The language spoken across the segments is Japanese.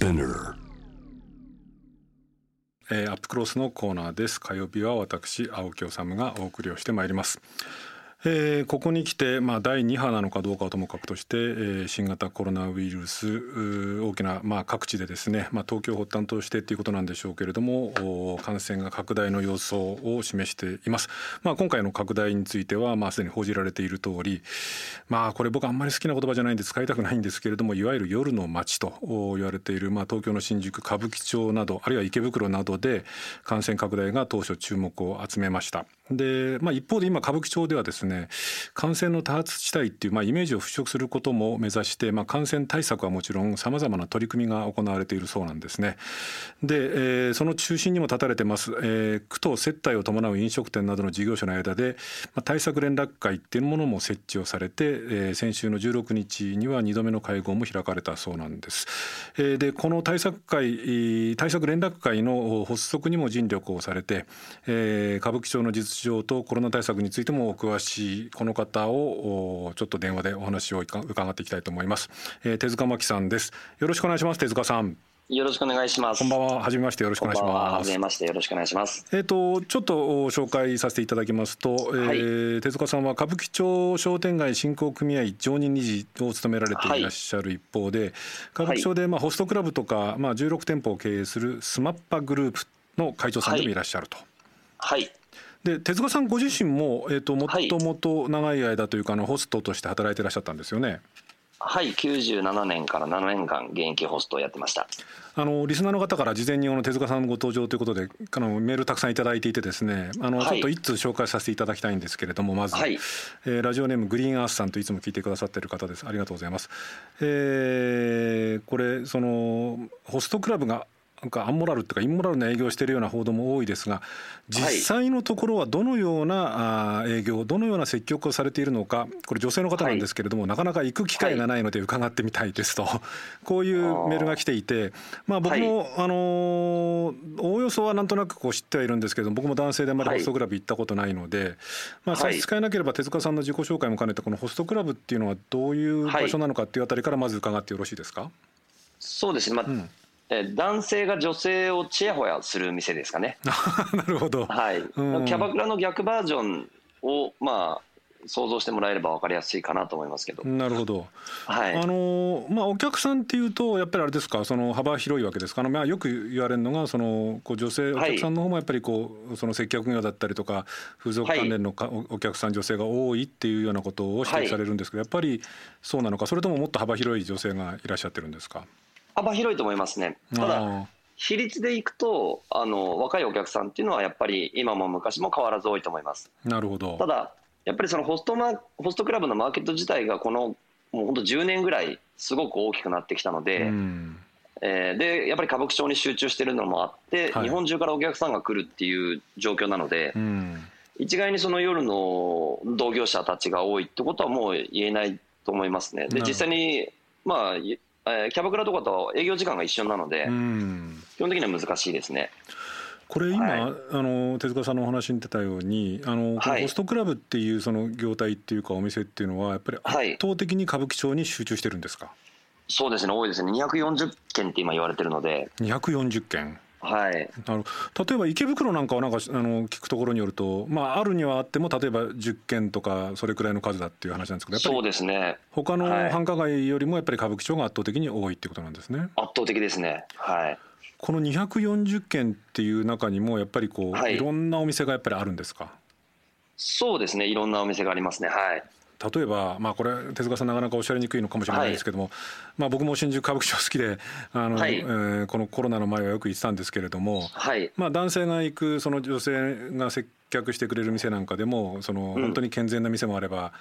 Spinner えーアップクロスのコーナーです。火曜日は私青木治がお送りをしてまいります。えーここに来て、まあ、第2波なのかどうかはともかくとして、えー新型コロナウイルス大きな、まあ、各地でですね、まあ、東京を発端としてということなんでしょうけれども感染が拡大の様相を示しています、まあ、今回の拡大については、まあ、すでに報じられている通りまあこれ僕あんまり好きな言葉じゃないんで使いたくないんですけれどもいわゆる夜の街と言われている、まあ、東京の新宿歌舞伎町などあるいは池袋などで感染拡大が当初注目を集めました。で、まあ、一方で今歌舞伎町ではですね感染の多発地帯っていう、まあ、イメージを払拭することも目指して、まあ、感染対策はもちろんさまざまな取り組みが行われているそうなんですね。で、えーその中心にも立たれてます、えー区と接待を伴う飲食店などの事業者の間で、まあ、対策連絡会っていうものも設置をされて、えー先週の16日には2度目の会合も開かれたそうなんです。えーでこの対策会対策連絡会の発足にも尽力をされて、えー歌舞伎町の実情とコロナ対策についてもお詳しいこの方をおちょっと電話でお話を伺っていきたいと思います、えー手塚真紀さんですよろしくお願いします手塚さんよろしくお願いします。こんばんははじめましてよろしくお願いしこんばんは。ますはじめまして。よろしくお願いします。えー、とちょっとお紹介させていただきますと、えー手塚さんは歌舞伎町商店街振興組合常任理事を務められていらっしゃる一方で、歌舞伎町でまあホストクラブとか、まあ、16店舗を経営するスマッパグループの会長さんでもいらっしゃると。はい。で手塚さんご自身も、えー、ともはいともと長い間というかあのホストとして働いていらっしゃったんですよね。はい。97年から7年間現役ホストをやってました。あのリスナーの方から事前にあの手塚さんのご登場ということであのメールたくさんいただいていてですねあの、はいちょっと一通紹介させていただきたいんですけれどもまず、はいえーラジオネームグリーンアースさんといつも聞いてくださっている方ですありがとうございます、えーこれそのホストクラブがなんかアンモラルっていうかインモラルな営業をしているような報道も多いですが実際のところはどのような営業どのような積極をされているのかこれ女性の方なんですけれども、なかなか行く機会がないので伺ってみたいですと、こういうメールが来ていてまあ僕も、あのーおおよそはなんとなくこう知ってはいるんですけど僕も男性であまりはい。ホストクラブ行ったことないので、まあ、差はい。し支えなければ手塚さんの自己紹介も兼ねてこのホストクラブっていうのはどういう場所なのかっていうあたりからまず伺ってよろしいですか、そうですね。まあ、うん。えー男性が女性をちやほやする店ですかね。なるほど、はい。うんキャバクラの逆バージョンをまあ想像してもらえればわかりやすいかなと思いますけど。なるほど、はい。あのまあ、お客さんっていうとやっぱりあれですかその幅広いわけですか？あの、まあ、よく言われるのがそのこう女性おはい客さんの方もやっぱりこうその接客業だったりとか風俗関連のかおお客さん女性が多いっていうようなことを指摘されるんですけど、やっぱりそうなのかそれとももっと幅広い女性がいらっしゃってるんですか？幅広いと思いますね。ただ。あ比率でいくとあの若いお客さんっていうのはやっぱり今も昔も変わらず多いと思います。ーなるほどただやっぱりそのホストマホストクラブのマーケット自体がこのもう本当10年ぐらいすごく大きくなってきたので、うんえーでやっぱり歌舞伎町に集中してるのもあって、はい日本中からお客さんが来るっていう状況なので、うん一概にその夜の同業者たちが多いってことはもう言えないと思いますね。で実際にまあいえーキャバクラとかと営業時間が一緒なので、うん。基本的には難しいですね。これ今、はい。あの手塚さんのお話に出たようにあの、はい。ホストクラブっていうその業態っていうかお店っていうのはやっぱりはい。圧倒的に歌舞伎町に集中してるんですか、そうですね、多いですね、240件って今言われてるので、240件はい、あの例えば池袋なんかはなんかあの聞くところによると、まあ、あるにはあっても例えば10件とかそれくらいの数だっていう話なんですけどやっぱそうりですね、他のはい。繁華街よりもやっぱり歌舞伎町が圧倒的に多いっていうことなんですね。圧倒的ですね、はい、この240件っていう中にもやっぱりこう、はい。い、ろんなお店がやっぱりあるんですか？そうですね、いろんなお店がありますね、はい、例えば、まあ、これ手塚さんなかなかおっしゃりにくいのかもしれないですけども、まあ、僕も新宿歌舞伎町好きであの、はい。えーこのコロナの前はよく行ってたんですけれども、はい、まあ、男性が行くその女性が接客してくれる店なんかでもそのうん。本当に健全な店もあれば、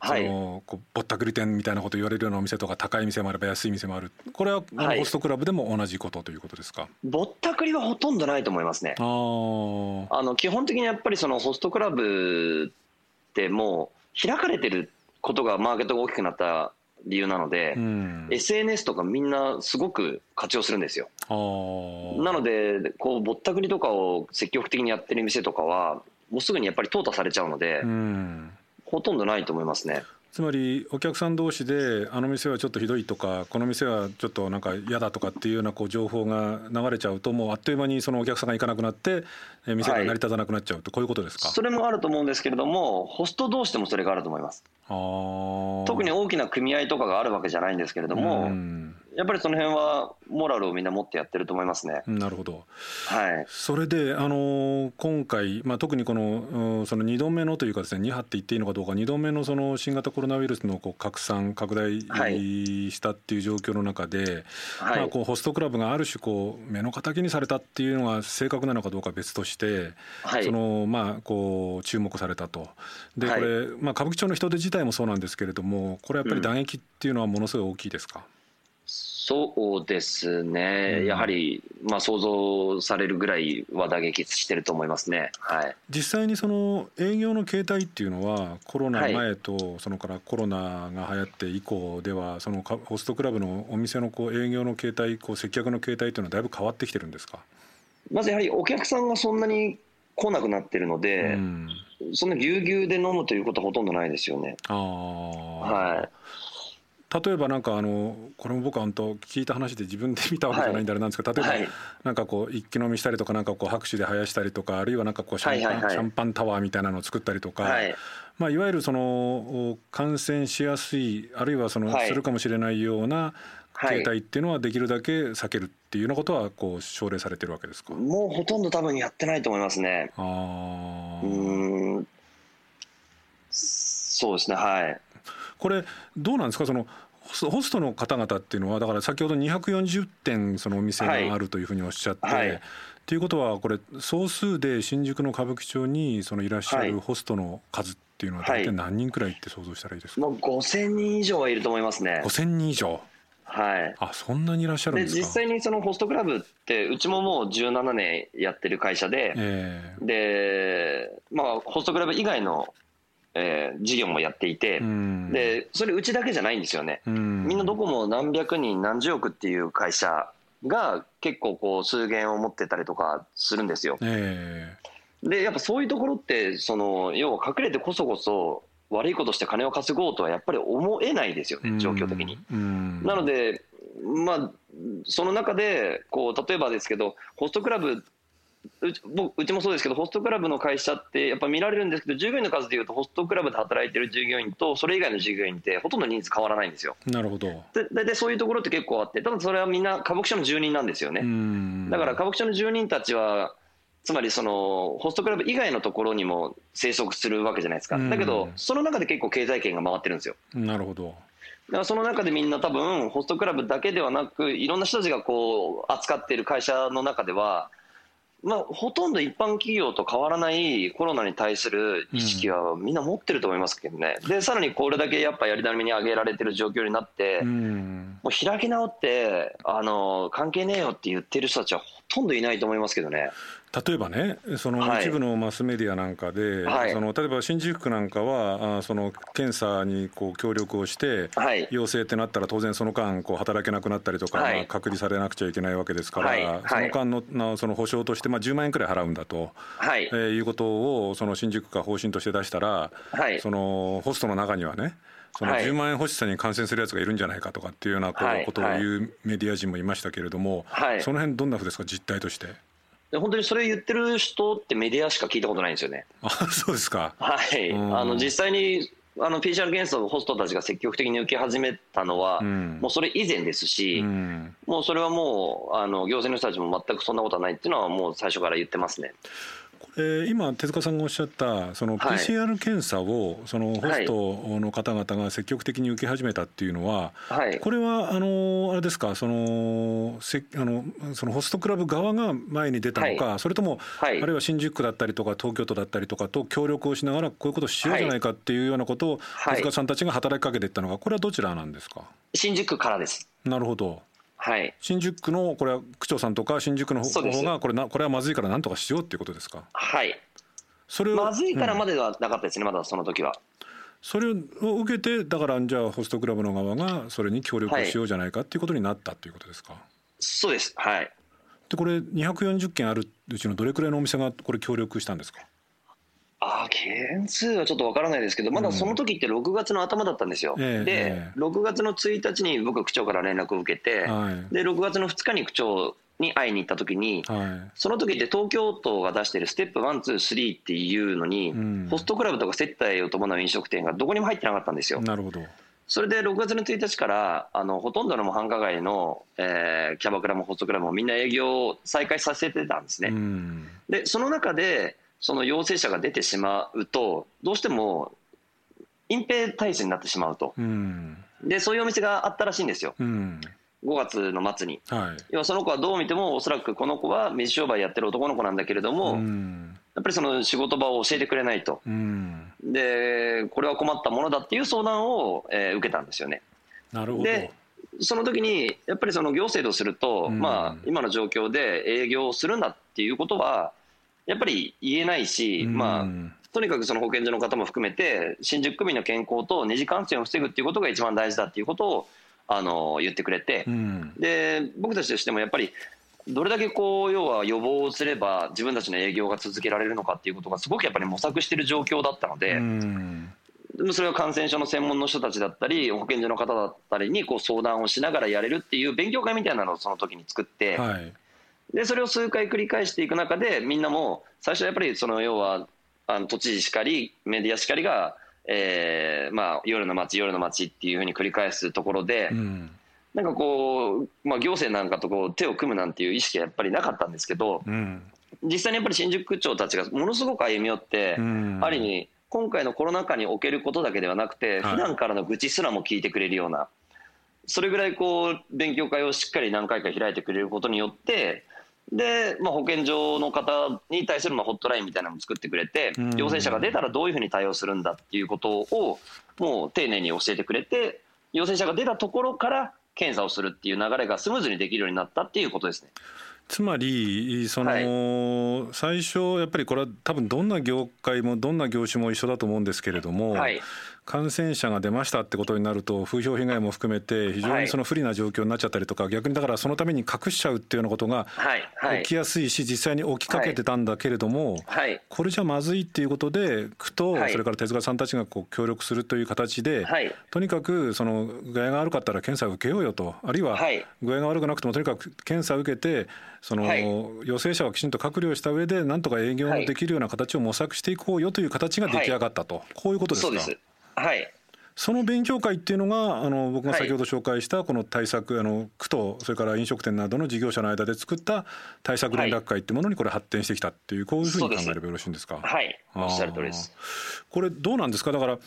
はい。そのこうぼったくり店みたいなこと言われるようなお店とか高い店もあれば安い店もある。これはホストクラブでも同じことということですか、ぼったくりはほとんどないと思いますね。あの基本的にやっぱりそのホストクラブってもう開かれてることがマーケットが大きくなった理由なので、うん SNS とかみんなすごく活用するんですよ。なのでこうぼったくりとかを積極的にやってる店とかはもうすぐにやっぱり淘汰されちゃうので、うんほとんどないと思いますね。つまりお客さん同士であの店はちょっとひどいとかこの店はちょっとなんか嫌だとかっていうようなこう情報が流れちゃうともうあっという間にそのお客さんが行かなくなってえ店が成り立たなくなっちゃうとこういうことですか、それもあると思うんですけれどもホスト同士でもそれがあると思います。特に大きな組合とかがあるわけじゃないんですけれども、うんやっぱりその辺はモラルをみんな持ってやってると思いますね。なるほど。はい。それで、あの今回、まあ、特にこのうんその2度目のというかですね2波って言っていいのかどうか2度目のその新型コロナウイルスのこう拡散拡大はいしたっていう状況の中で、はい。まあ、こうホストクラブがある種こう目の敵にされたっていうのが正確なのかどうかは別として、はい。そのまあ、こう注目されたと。でこはい。れ、まあ、歌舞伎町の人手自体もそうなんですけれどもこれやっぱり打撃っていうのはものすごい大きいですか、そうですね、うん。やはり、まあ、想像されるぐらいは打撃してると思いますね。はい。実際にその営業の形態っていうのはコロナ前とそのからコロナが流行って以降ではそのかホストクラブのお店のこう営業の形態こう接客の形態っていうのはだいぶ変わってきてるんですか、まずやはりお客さんがそんなに来なくなってるので、うん、そんなぎゅうぎゅうで飲むということはほとんどないですよね。は例えばなんかあのこれも僕は本当聞いた話で自分で見たわけじゃないんであれなんですけど、例えばはいなんかこう一気飲みしたりとかなんかこう拍手で生やしたりとかあるいはなんかこうシャンパン,、シャンパンタワーみたいなのを作ったりとか、はい。まあ、いわゆるそのお感染しやすいあるいはそのはいするかもしれないようなはい形態っていうのはできるだけ避けるっていうようなことはこう奨励されてるわけですか？もうほとんど多分やってないと思いますね。あうん。そうですね、はい。これどうなんですか？そのホストの方々っていうのはだから先ほど240店そのお店があるというふうにおっしゃって、はい。っていうことはこれ総数で新宿の歌舞伎町にそのいらっしゃはい。るホストの数っていうのは大体何人くらいって想像したらいいですか、もう5000人以上はいると思いますね。5000人以上？はい。あそんなにいらっしゃるんでですか？実際にそのホストクラブってうちももう17年やってる会社で、ええ。でまあホストクラブ以外の、えー事業もやっていて、うん。でそれうちだけじゃないんですよね、うん。みんなどこも何百人何十億っていう会社が結構こう数源を持ってたりとかするんですよ。えでやっぱそういうところってその要は隠れてこそこそ悪いことして金を稼ごうとはやっぱり思えないですよえね状況的に。うん。なので、まあ、その中でこう例えばですけどホストクラブうち僕うちもそうですけどホストクラブの会社ってやっぱ見られるんですけど従業員の数でいうとホストクラブで働いてる従業員とそれ以外の従業員ってほとんど人数変わらないんですよ。なるほど、で大体そういうところって結構あってただそれはみんな歌舞伎町の住人なんですよね。うんだから歌舞伎町の住人たちはつまりそのホストクラブ以外のところにも生息するわけじゃないですか。うんだけどその中で結構経済圏が回ってるんですよ。なるほどだからその中でみんな多分ホストクラブだけではなくいろんな人たちがこう扱っている会社の中では、まあ、ほとんど一般企業と変わらないコロナに対する意識はみんな持ってると思いますけどね、でさらにこれだけやっぱやりだめに上げられてる状況になって、うん。もう開き直ってあの関係ねえよって言ってる人たちはほとんどいないと思いますけどね。例えばねそのはい。一部のマスメディアなんかで、はい。その例えば新宿区なんかはあその検査にこう協力をして、はい。陽性ってなったら当然その間こう働けなくなったりとか、はい。まあ隔離されなくちゃいけないわけですから、その間のなその保証として、まあ、10万円くらい払うんだと、はい。えーいうことをその新宿区が方針として出したら、はい。そのホストの中にはねそのはい。10万円欲しさに感染するやつがいるんじゃないかとかっていうようなことを言うメディア人もいましたけれども、はい。その辺どんなふうですか実態として？で本当にそれ言ってる人ってメディアしか聞いたことないんですよね。あそうですか。はい、うんあの実際にあの PCR 検査をホストたちが積極的に受け始めたのは、うんもうそれ以前ですし、うんもうそれはもうあの行政の人たちも全くそんなことはないっていうのは、もう最初から言ってますね。えー今手塚さんがおっしゃったそのはい。PCR 検査をそのホストの方々が積極的に受け始めたっていうのははい、これはあのあれですか？そのせあのそのホストクラブ側が前に出たのか、それとも、はい。あるいは新宿区だったりとか東京都だったりとかと協力をしながらこういうことをしようじゃないかっていうようなことをはい。手塚さんたちが働きかけていったのかこれはどちらなんですか？新宿区からです。なるほどはい、新宿区のこれは区長さんとか新宿の方がこれなこれはまずいからなんとかしようっていうことですか？はい、それをまずいからうん。まではなかったですね、まだその時は。それを受けてだからじゃあホストクラブの側がそれに協力をしようじゃないかっていうことになったっていうことですか、そうです、はい、でこれ240件あるうちのどれくらいのお店がこれ協力したんですか？ああ、件数はちょっとわからないですけど、まだその時って6月の頭だったんですよ。ええでえ、え。6月の1日に僕、区長から連絡を受けて、はい。で、6月の2日に区長に会いに行った時に、はその時って東京都が出してるステップ1、2、3っていうのに、うん。ホストクラブとか接待を伴う飲食店がどこにも入ってなかったんですよ。い。なるほど。それで6月の1日からあのほとんどの繁華街の、えーキャバクラもホストクラブもみんな営業を再開させてたんですね。うん。でその中でその陽性者が出てしまうとどうしても隠蔽体制になってしまうと。うん。でそういうお店があったらしいんですよ。うん。5月の末に。はい。要はその子はどう見てもおそらくこの子は水商売やってる男の子なんだけれども、うん。やっぱりその仕事場を教えてくれないと。うん。でこれは困ったものだっていう相談を、えー受けたんですよね。なるほど。でその時にやっぱりその行政とすると、うん。まあ、今の状況で営業をするんだっていうことはやっぱり言えないし、うん。まあ、とにかくその保健所の方も含めて新宿区民の健康と二次感染を防ぐっていうことが一番大事だっていうことをあの言ってくれてう、ん。で僕たちとしてもやっぱりどれだけこう要は予防をすれば自分たちの営業が続けられるのかっていうことがすごくやっぱり模索している状況だったので。それは感染症の専門の人たちだったり保健所の方だったりにこう相談をしながらやれるっていう勉強会みたいなのをその時に作って、はいでそれを数回繰り返していく中でみんなも最初はやっぱりその要はあの都知事しかりメディアしかりが、えーまあ、夜の街夜の街っていうふうに繰り返すところで、うん。なんかこう、まあ、行政なんかとこう手を組むなんていう意識はやっぱりなかったんですけどうん。実際にやっぱり新宿区長たちがものすごく歩み寄って、うん。ある意味今回のコロナ禍におけることだけではなくて、はい。普段からの愚痴すらも聞いてくれるようなそれぐらいこう勉強会をしっかり何回か開いてくれることによってで、まあ、保健所の方に対するまあホットラインみたいなのも作ってくれて、うん。陽性者が出たらどういうふうに対応するんだっていうことをもう丁寧に教えてくれて陽性者が出たところから検査をするっていう流れがスムーズにできるようになったっていうことですね。つまりその、最初やっぱりこれは多分どんな業界もどんな業種も一緒だと思うんですけれども、はい感染者が出ましたってことになると風評被害も含めて非常にその不利な状況になっちゃったりとか、逆にだからそのために隠しちゃうっていうようなことが起きやすいし実際に起きかけてたんだけれども、はい。これじゃまずいっていうことで区とはい。それから手塚さんたちがこう協力するという形で、はい。とにかくその具合が悪かったら検査を受けようよとあるいははい。具合が悪くなくてもとにかく検査を受けてそのはい。陽性者をきちんと隔離をした上でなんとか営業もできるような形を模索していこうよという形が出来上がったと、こういうことですか？はい。その勉強会っていうのがあの僕が先ほど紹介したこの対策あの区とそれから飲食店などの事業者の間で作った対策連絡会っていうものにこれ発展してきたっていうこういうふうに考えればよろしいんですか？はい。おっしゃる通りです。これどうなんですか？だから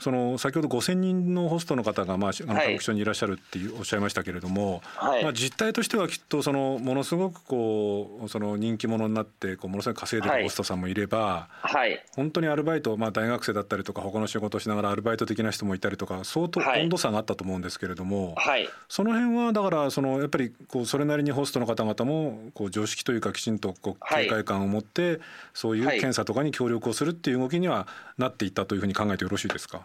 その先ほど5,000人のホストの方が、まあ、あのはい。歌舞伎町にいらっしゃるっていうおっしゃいましたけれども、はい。まあ、実態としてはきっとそのものすごくこうその人気者になってこうものすごく稼いではい。るホストさんもいれば、はい。本当にアルバイト、まあ、大学生だったりとか他の仕事をしながらアルバイト的な人もいたりとか相当はい。温度差があったと思うんですけれども、はい。その辺はだからそのやっぱりこうそれなりにホストの方々もこう常識というかきちんとこうはい。警戒感を持ってそういうはい。検査とかに協力をするっていう動きにはなっていったというふうに考えてよろしいですか？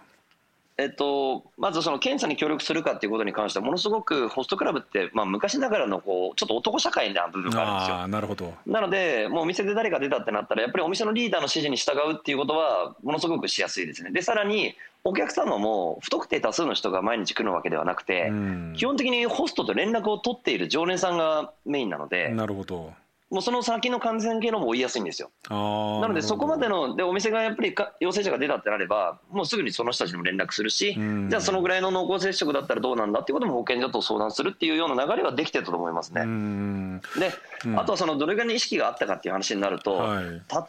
えっと、まずその検査に協力するかっていうことに関してはものすごくホストクラブって、まあ、昔ながらのこうちょっと男社会な部分があるんですよなるほど。なので、もうお店で誰か出たってなったら、やっぱりお店のリーダーの指示に従うっていうことは、ものすごくしやすいですね。で、さらに、お客様も不特定多数の人が毎日来るわけではなくて、うん基本的にホストと連絡を取っている常連さんがメインなので、なるほど。もうその先の感染経路も追いやすいんですよ。なので、そこまでのの、で、お店がやっぱりか陽性者が出たってなれば、もうすぐにその人たちにも連絡するし、うん。じゃあそのぐらいの濃厚接触だったらどうなんだっていうことも保健所と相談するっていうような流れはできてたと思いますね。うん。で、うん。あとはそのどれぐらいの意識があったかっていう話になると、はい。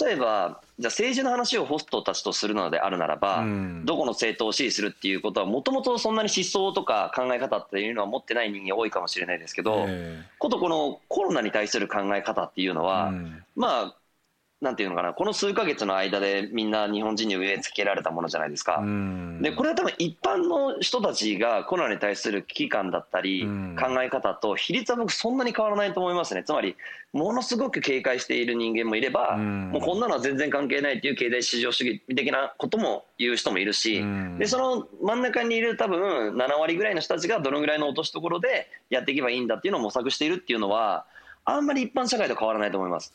例えば、じゃあ政治の話をホストたちとするのであるならば、うん。どこの政党を支持するっていうことは、もともとそんなに思想とか考え方っていうのは持ってない人間多いかもしれないですけど、えことこのコロナに対する考え方っていうのえは、うん。まあ、なんていうのかな、この数ヶ月の間でみんな日本人に植え付けられたものじゃないですか。うん。でこれは多分一般の人たちがコロナに対する危機感だったりうん。考え方と比率は僕そんなに変わらないと思いますね。つまりものすごく警戒している人間もいればうん。もうこんなのは全然関係ないっていう経済市場主義的なことも言う人もいるしうん。でその真ん中にいる多分7割ぐらいの人たちがどのぐらいの落としどころでやっていけばいいんだっていうのを模索しているっていうのはあんまり一般社会と変わらないと思います。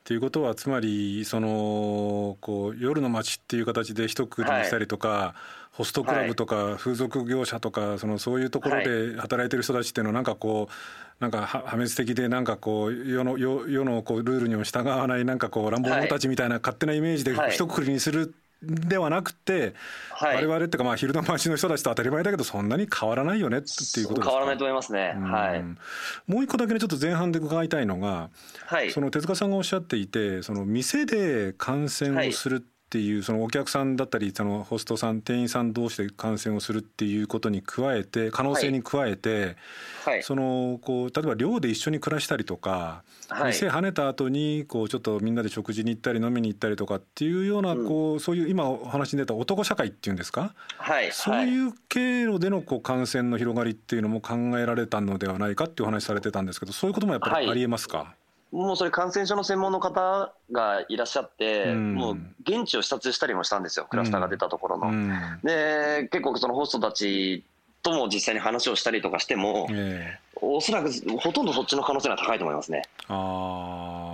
っていうことはつまりそのこう夜の街っていう形で一括りにしたりとか、はい、ホストクラブとか風俗業者とかそのそういうところで働いてる人たちっていうのはなんかこうなんか破滅的でなんかこう世の世世のこうルールにも従わないなんかこう乱暴者たちみたいな勝手なイメージで一括りにするではなくて、はい、我々っていうかまあ昼の街の人たちと当たり前だけどそんなに変わらないよねっていうことですか？変わらないと思いますね、はい、もう一個だけねちょっと前半で伺いたいのが、はい、その手塚さんがおっしゃっていてその店で感染をするっていうそのお客さんだったりそのホストさん店員さん同士で感染をするっていうことに加えて可能性に加えて、はい、そのこう例えば寮で一緒に暮らしたりとか、はい、店跳ねた後にこうちょっとみんなで食事に行ったり飲みに行ったりとかっていうようなこう、うん、そういう今お話に出た男社会っていうんですか、はい、そういう経路でのこう感染の広がりっていうのも考えられたのではないかっていうお話されてたんですけどそういうこともやっぱりありえますか、もうそれ感染症の専門の方がいらっしゃって、うん、もう現地を視察したりもしたんですよ、クラスターが出たところの。うん、で、結構そのホストたちとも実際に話をしたりとかしても、えー、おそらくほとんどそっちの可能性が高いと思いますね。あ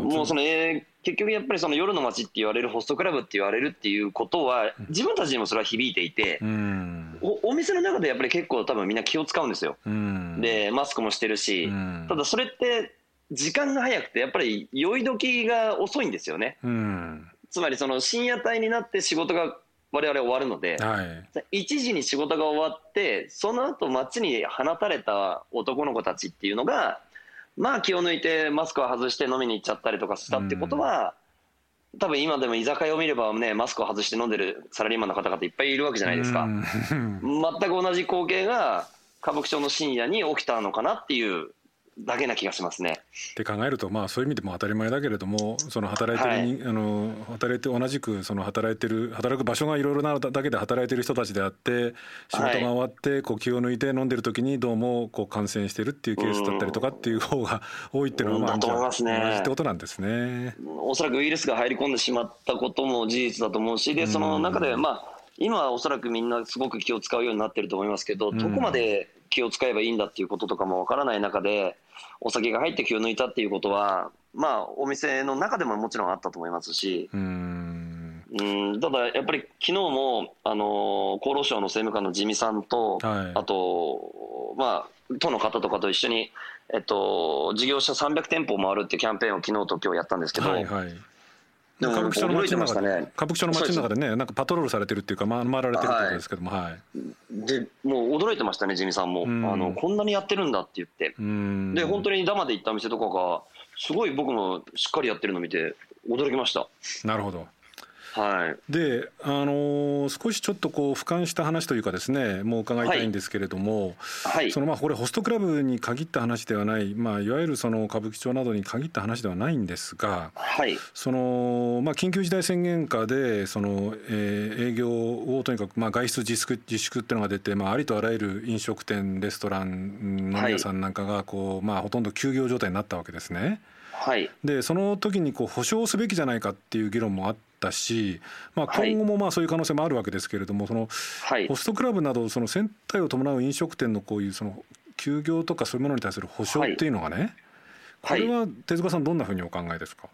もうその、えー、結局やっぱりその夜の街って言われるホストクラブって言われるっていうことは、自分たちにもそれは響いていて、うん、おお店の中でやっぱり結構多分みんな気を使うんですよ。で、マスクもしてるし、ただそれって、時間が早くてやっぱり酔い時が遅いんですよね、うん、つまりその深夜帯になって仕事が我々終わるので、はい、1時に仕事が終わってその後街に放たれた男の子たちっていうのがまあ気を抜いてマスクを外して飲みに行っちゃったりとかしたってことは、うん、多分今でも居酒屋を見ればねマスクを外して飲んでるサラリーマンの方々いっぱいいるわけじゃないですか、うん、全く同じ光景が歌舞伎町の深夜に起きたのかなっていうだけな気がしますね。って考えると、まあ、そういう意味でも当たり前だけれどもその働いてる、はい、あの働いて同じくその働いてる働く場所がいろいろなだけで働いてる人たちであって仕事が終わってこう気を抜いて飲んでる時にどうもこう感染してるっていうケースだったりとかっていう方が多いっていうのはまあ、だと思いますね。同じってことなんですね。おそらくウイルスが入り込んでしまったことも事実だと思うしでその中でまあ今はおそらくみんなすごく気を使うようになってると思いますけど、どこまで気を使えばいいんだっていうこととかもわからない中でお酒が入って気を抜いたっていうことはまあお店の中でももちろんあったと思いますし。うん。ただやっぱり昨日もあの厚労省の政務官の地味さんと、はい、あとまあ都の方とかと一緒にえっと事業者300店舗回るっていうキャンペーンを昨日と今日やったんですけど、はいはい歌舞伎町の街の中で、ね、歌舞伎町の街の中でねなんかパトロールされてるっていうか回られてるってことですけども、はい、でもう驚いてましたね地味さんも、ん、あのこんなにやってるんだって言って。で本当にダマで行った店とかがすごい僕もしっかりやってるの見て驚きました。なるほどはい、で、あのー、少しちょっとこう俯瞰した話というかですねもう伺いたいんですけれども、はい、そのまあこれホストクラブに限った話ではない、まあ、いわゆるその歌舞伎町などに限った話ではないんですが、はい、そのまあ、緊急事態宣言下でその、えー、営業をとにかくまあ外出自粛自粛っていうのが出て、まあ、ありとあらゆる飲食店レストラン飲み屋さんなんかがこう、まあ、ほとんど休業状態になったわけですね。はい、でその時にこう保証すべきじゃないかっていう議論もあったし、まあ、今後もまあそういう可能性もあるわけですけれども、そのホストクラブなどその船体を伴う飲食店のこういうその休業とかそういうものに対する保証っていうのがね、これは手塚さんどんなふうにお考えですか、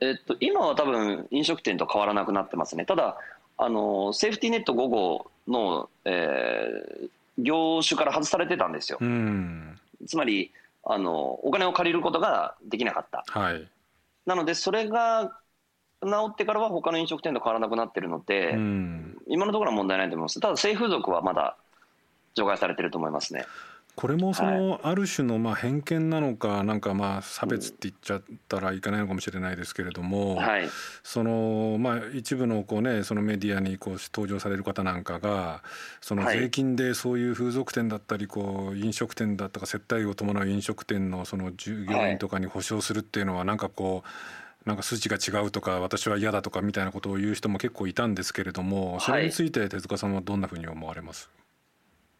えっと、今は多分飲食店と変わらなくなってますね。ただあのセーフティーネット5号の、えー、業種から外されてたんですよ。つまりあのお金を借りることができなかった、はい、なのでそれが治ってからは他の飲食店と変わらなくなってるので、うん、今のところは問題ないと思います。ただ性風俗はまだ除外されてると思いますね。これもそのある種のまあ偏見なのかなんかまあ差別って言っちゃったらいけないのかもしれないですけれども、そのまあ一部のこうねそのメディアにこう登場される方なんかがその税金でそういう風俗店だったりこう飲食店だとか接待を伴う飲食店のその従業員とかに保証するっていうのはなんかこうなんか数値が違うとか私は嫌だとかみたいなことを言う人も結構いたんですけれどもそれについて手塚さんはどんなふうに思われます、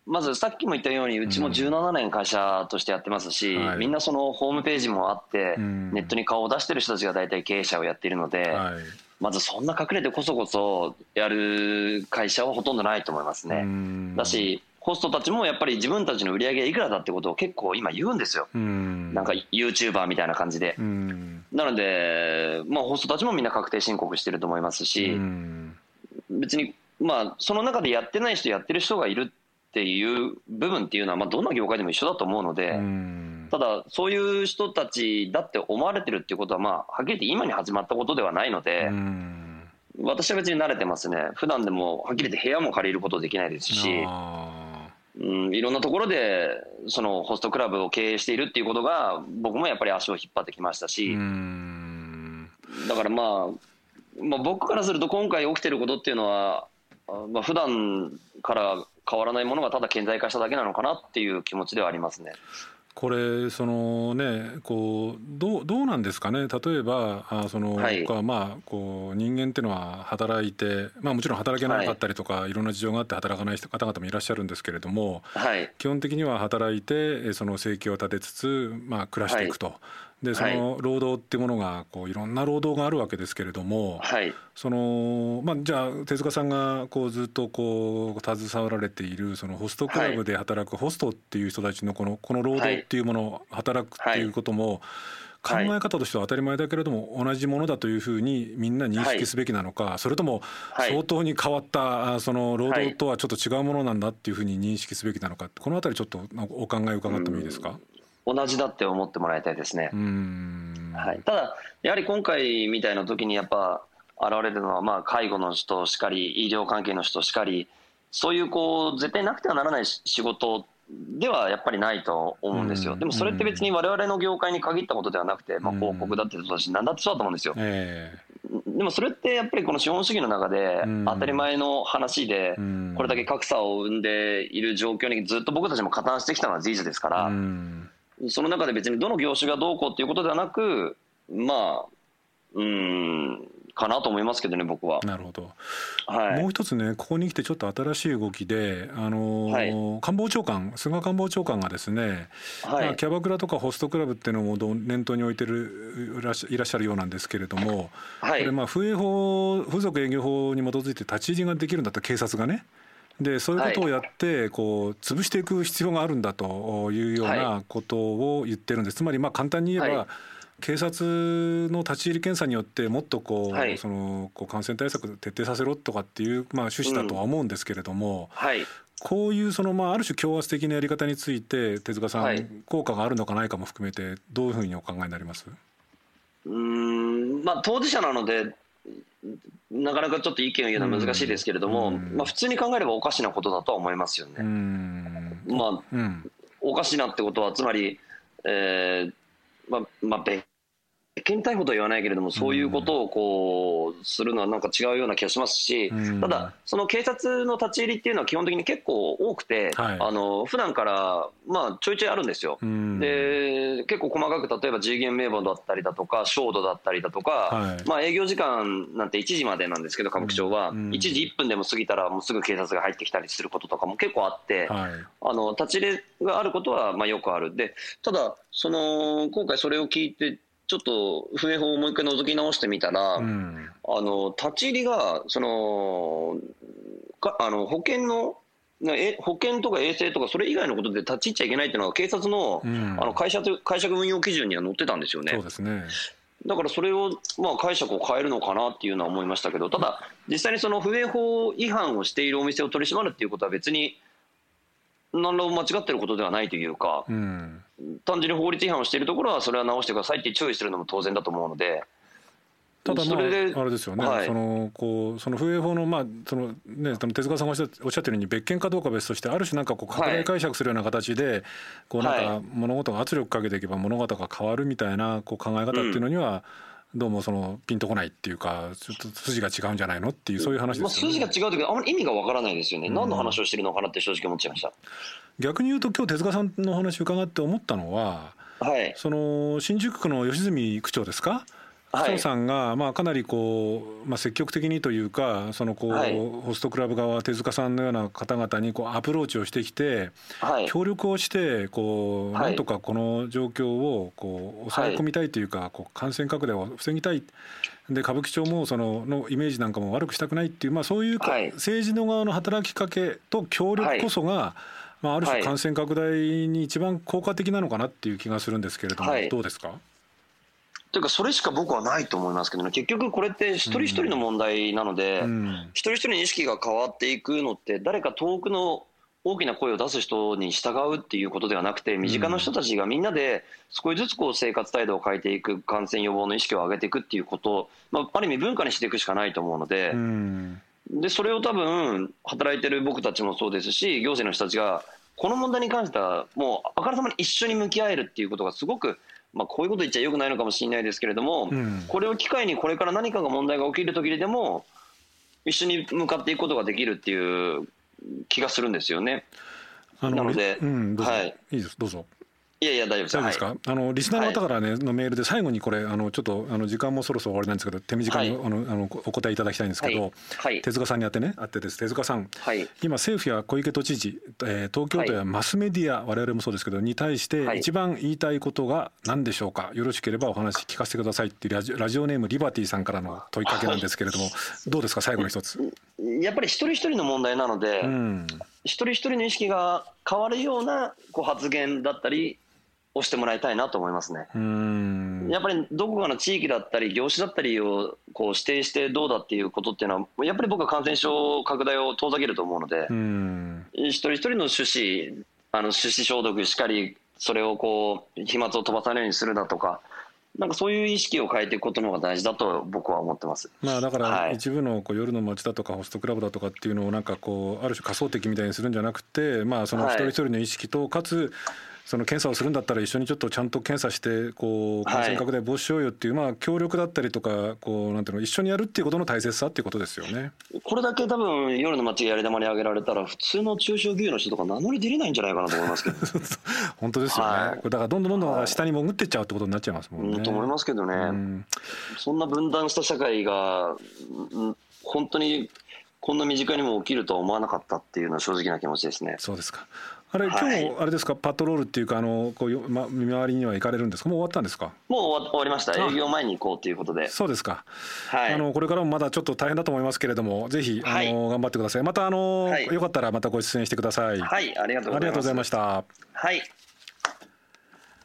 まずさっきも言ったようにうちも17年会社としてやってますし、うんはい、みんなそのホームページもあって、うん、ネットに顔を出してる人たちが大体経営者をやっているので、はい、まずそんな隠れてこそこそやる会社はほとんどないと思いますね。うん、だしホストたちもやっぱり自分たちの売り上げいくらだってことを結構今言うんですよ。なんか YouTuber みたいな感じで。なので、まあ、ホストたちもみんな確定申告してると思いますし、別に、まあ、その中でやってない人やってる人がいるっていう部分っていうのは、まあ、どんな業界でも一緒だと思うので、ただ、そういう人たちだって思われてるっていうことは、まあ、はっきり言って今に始まったことではないので、私は別に慣れてますね、普段でもはっきり言って部屋も借りることできないですし。うん、いろんなところでそのホストクラブを経営しているっていうことが僕もやっぱり足を引っ張ってきましたしだからまあ、まあ、僕からすると今回起きてることっていうのは、まあ普段から変わらないものがただ顕在化しただけなのかなっていう気持ちではありますね。これそのねこうどうどうなんですかね？例えばあその、はい、まあこう人間っていうのは働いてまあもちろん働けなかったりとか、はい、いろんな事情があって働かない方々もいらっしゃるんですけれども、はい、基本的には働いてその生計を立てつつまあ暮らしていくと。でその労働っていうものがこういろんな労働があるわけですけれども、はい、そのまあ、じゃあ手塚さんがこうずっとこう携わられているそのホストクラブで働くホストっていう人たちのこのこの労働っていうもの、働くっていうことも、考え方としては当たり前だけれども同じものだというふうにみんな認識すべきなのか、それとも相当に変わったその労働とはちょっと違うものなんだっていうふうに認識すべきなのかこの辺りちょっとお考え伺ってもいいですか？同じだって思ってもらいたいですね。はい、ただ、やはり今回みたいな時にやっぱ現れるのは、まあ、介護の人しかり、医療関係の人しかり、そういうこう絶対なくてはならない仕事ではやっぱりないと思うんですよ。でもそれって別に我々の業界に限ったことではなくて、まあ、広告だってそうだし、何だってそうだと思うんですよ。でもそれってやっぱりこの資本主義の中で当たり前の話で、これだけ格差を生んでいる状況にずっと僕たちも加担してきたのは事実ですから。その中で別にどの業種がどうこうっていうことではなく、まあ、うん、かなと思いますけどね、僕は。なるほど。はい、もう一つね、ここに来てちょっと新しい動きで、あの、はい、官房長官、菅官房長官がですね、はい、まあ、キャバクラとかホストクラブっていうのも念頭に置いてるいらっしゃるようなんですけれども、はい、これ、まあ、不営法、風俗営業法に基づいて立ち入りができるんだったら警察がね、でそういうことをやってこう潰していく必要があるんだというようなことを言ってるんです。つまりまあ簡単に言えば、警察の立ち入り検査によってもっとこう、はい、そのこう感染対策徹底させろとかっていうまあ趣旨だとは思うんですけれども、うん。はい、こういうそのまあある種強圧的なやり方について手塚さん、はい、効果があるのかないかも含めてどういうふうにお考えになります？うんまあ当事者なのでなかなかちょっと意見を言うのは難しいですけれども、まあ、普通に考えればおかしなことだとは思いますよね。まあ、おかしなってことはつまり、えーまあまあ、検体ほど言わないけれども、そういうことをこうするのはなんか違うような気がしますし、ただ、その警察の立ち入りっていうのは基本的に結構多くて、はい、あの普段からまあちょいちょいあるんですよ。で結構細かく例えば G 限名簿だったりだとか、焦土だったりだとか、はい、まあ営業時間なんて1時までなんですけど、歌舞伎町は、1時1分でも過ぎたらもうすぐ警察が入ってきたりすることとかも結構あって、はい、あの立ち入りがあることはまあよくある。でただその今回それを聞いてちょっと不法をもう一回覗き直してみたら、うん、あの立ち入りがそのかあの保険のえ保険とか衛生とかそれ以外のことで立ち入っちゃいけないっていうのは警察の,、あの会社会社運用基準には載ってたんですよね。そうですね。だからそれを、まあ、解釈を変えるのかなっていうのは思いましたけどただ実際にその不営法違反をしているお店を取り締まるっていうことは別に何ら間違ってることではないというか、うん、単純に法律違反をしているところはそれは直してくださいって注意するのも当然だと思うので。ただまあ、あれですよね、はい、そのこうその不営法の、まあそのね、手塚さんがおっしゃってるように、別件かどうか別として、ある種、なんかこう拡大解釈するような形で、こうなんか物事が圧力かけていけば、物事が変わるみたいなこう考え方っていうのには、どうもそのピンとこないっていうか、ちょっと筋が違うんじゃないのっていう、そういう話ですよね。まあ、筋が違うというか、あまり意味がわからないですよね、うん、何の話をしてるのかなって正直思っちゃいました。逆に言うと今日手塚さんの話伺って思ったのは、はい、その新宿区の吉住区長ですか？区長さんが、まあ、かなりこう、まあ、積極的にというかそのこう、はい、ホストクラブ側手塚さんのような方々にこうアプローチをしてきて、はい、協力をしてこう、なんとかこの状況をこう抑え込みたいというか、こう感染拡大を防ぎたい。で歌舞伎町もそののイメージなんかも悪くしたくないっていう、まあ、そういう、政治の側の働きかけと協力こそが、まあ、ある種感染拡大に一番効果的なのかなっていう気がするんですけれども、はい、どうですか？というかそれしか僕はないと思いますけどね。結局これって一人一人の問題なので、うん、一人一人の意識が変わっていくのって誰か遠くの大きな声を出す人に従うっていうことではなくて身近な人たちがみんなで少しずつこう生活態度を変えていく感染予防の意識を上げていくっていうことを、まあ、ある意味文化にしていくしかないと思うので。でそれを多分働いてる僕たちもそうですし行政の人たちがこの問題に関してはもうあからさまに一緒に向き合えるっていうことがすごくまあ、こういうこと言っちゃよくないのかもしれないですけれども、うん、これを機会にこれから何かが問題が起きる時でも一緒に向かっていくことができるっていう気がするんですよね。なので、うん、はい、いいですどうぞ。いやいや大丈夫です。か、はい、あのリスナーの方からね、はい、のメールで最後にこれあのちょっとあの時間もそろそろ終わりなんですけど手短に、はい、あのあのお答えいただきたいんですけど、手塚さんにあってねあってです。手塚さん、今政府や小池都知事、えー、東京都やマスメディア、我々もそうですけどに対して一番言いたいことが何でしょうか？よろしければお話聞かせてくださいっていうラジラジオネームリバティさんからの問いかけなんですけれども、どうですか？最後の一つ。やっぱり一人一人の問題なので、うん、一人一人の意識が変わるようなこう発言だったりをしてもらいたいなと思いますね。やっぱりどこかの地域だったり業種だったりをこう指定してどうだっていうことっていうのはやっぱり僕は感染症拡大を遠ざけると思うので一人一人の手指あの手指消毒しっかりそれをこう飛沫を飛ばさないようにするだとかなんかそういう意識を変えていくことの方が大事だと僕は思ってます。まあだから一部のこう夜の街だとかホストクラブだとかっていうのをなんかこうある種仮想敵みたいにするんじゃなくて、まあその一人一人の意識とかつその検査をするんだったら一緒にちょっとちゃんと検査してこう感染拡大防止しようよっていう、まあ協力だったりとかこうなんていうの一緒にやるっていうことの大切さっていうことですよね。これだけ多分夜の街がやり玉に挙げられたら普通の中小企業の人とか名乗り出れないんじゃないかなと思いますけど。本当ですよね。はい、だからどんどんどんどん下に潜ってっちゃうってことになっちゃいますもんね。と思いますけどね。うん、そんな分断した社会が本当にこんな身近にも起きるとは思わなかったっていうのは正直な気持ちですね。そうですか。あれ、今日あれですか、パトロールっていうか、あのこうま、見回りには行かれるんですか、もう終わったんですか？もう終わりました、営業前に行こうということで。そうですか、はい、あのこれからもまだちょっと大変だと思いますけれども、ぜひ、あの頑張ってください。またあの、はい、よかったらまたご出演してください。はい、ありがとうございました。はい。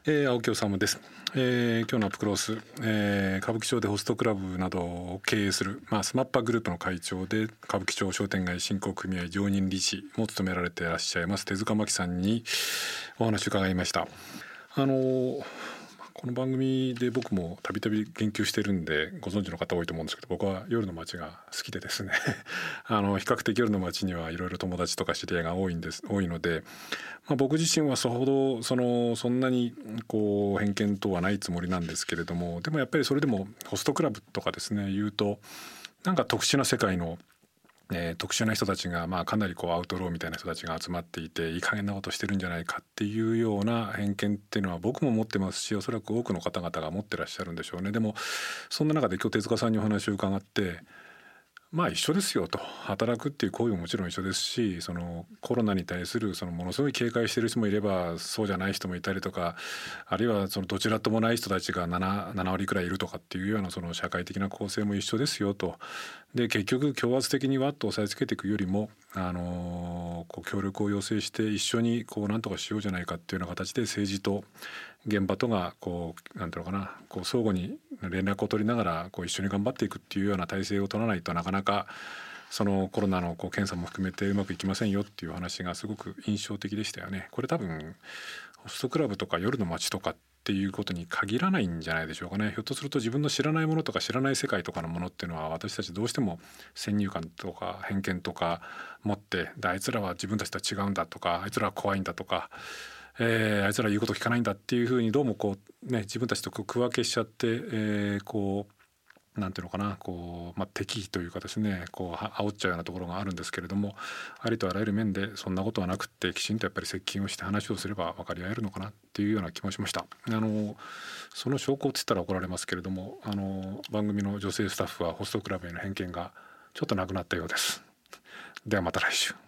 えー、青木治です。えー、今日のアップクロース、えー、歌舞伎町でホストクラブなどを経営する、まあ、スマッパグループの会長で歌舞伎町商店街振興組合常任理事も務められていらっしゃいます手塚真紀さんにお話を伺いました。あのこの番組で僕もたびたび言及してるんでご存知の方多いと思うんですけど僕は夜の街が好きでですね あの比較的夜の街にはいろいろ友達とか知り合いが多いんです多いので、まあ、僕自身はそほどそのそんなにこう偏見等はないつもりなんですけれどもでもやっぱりそれでもホストクラブとかですね言うとなんか特殊な世界のえー、特殊な人たちが、まあ、かなりこうアウトローみたいな人たちが集まっていていい加減なことしてるんじゃないかっていうような偏見っていうのは僕も持ってますしおそらく多くの方々が持ってらっしゃるんでしょうね。でもそんな中で今日手塚さんにお話を伺ってまあ一緒ですよと。働くっていう行為ももちろん一緒ですしそのコロナに対するそのものすごい警戒してる人もいればそうじゃない人もいたりとかあるいはそのどちらともない人たちが 7, 7割くらいいるとかっていうようなその社会的な構成も一緒ですよと。で結局強圧的にわっと押さえつけていくよりもあのこう協力を要請して一緒にこう何とかしようじゃないかっていうような形で政治と現場とがこうなんていうのかなこう相互に連絡を取りながらこう一緒に頑張っていくっていうような体制を取らないとなかなかそのコロナのこう検査も含めてうまくいきませんよっていう話がすごく印象的でしたよね。これ多分ホストクラブとか夜の街とかっていうことに限らないんじゃないでしょうかねひょっとすると自分の知らないものとか知らない世界とかのものっていうのは私たちどうしても先入観とか偏見とか持ってあいつらは自分たちとは違うんだとかあいつらは怖いんだとかえー、あいつら言うこと聞かないんだっていうふうにどうもこうね自分たちと区分けしちゃって、えー、こうなんていうのかなこう、まあ、敵というかですねこう煽っちゃうようなところがあるんですけれどもありとあらゆる面でそんなことはなくってきちんとやっぱり接近をして話をすれば分かり合えるのかなっていうような気もしました。あのその証拠っつったら怒られますけれどもあの番組の女性スタッフはホストクラブへの偏見がちょっとなくなったようです。ではまた来週。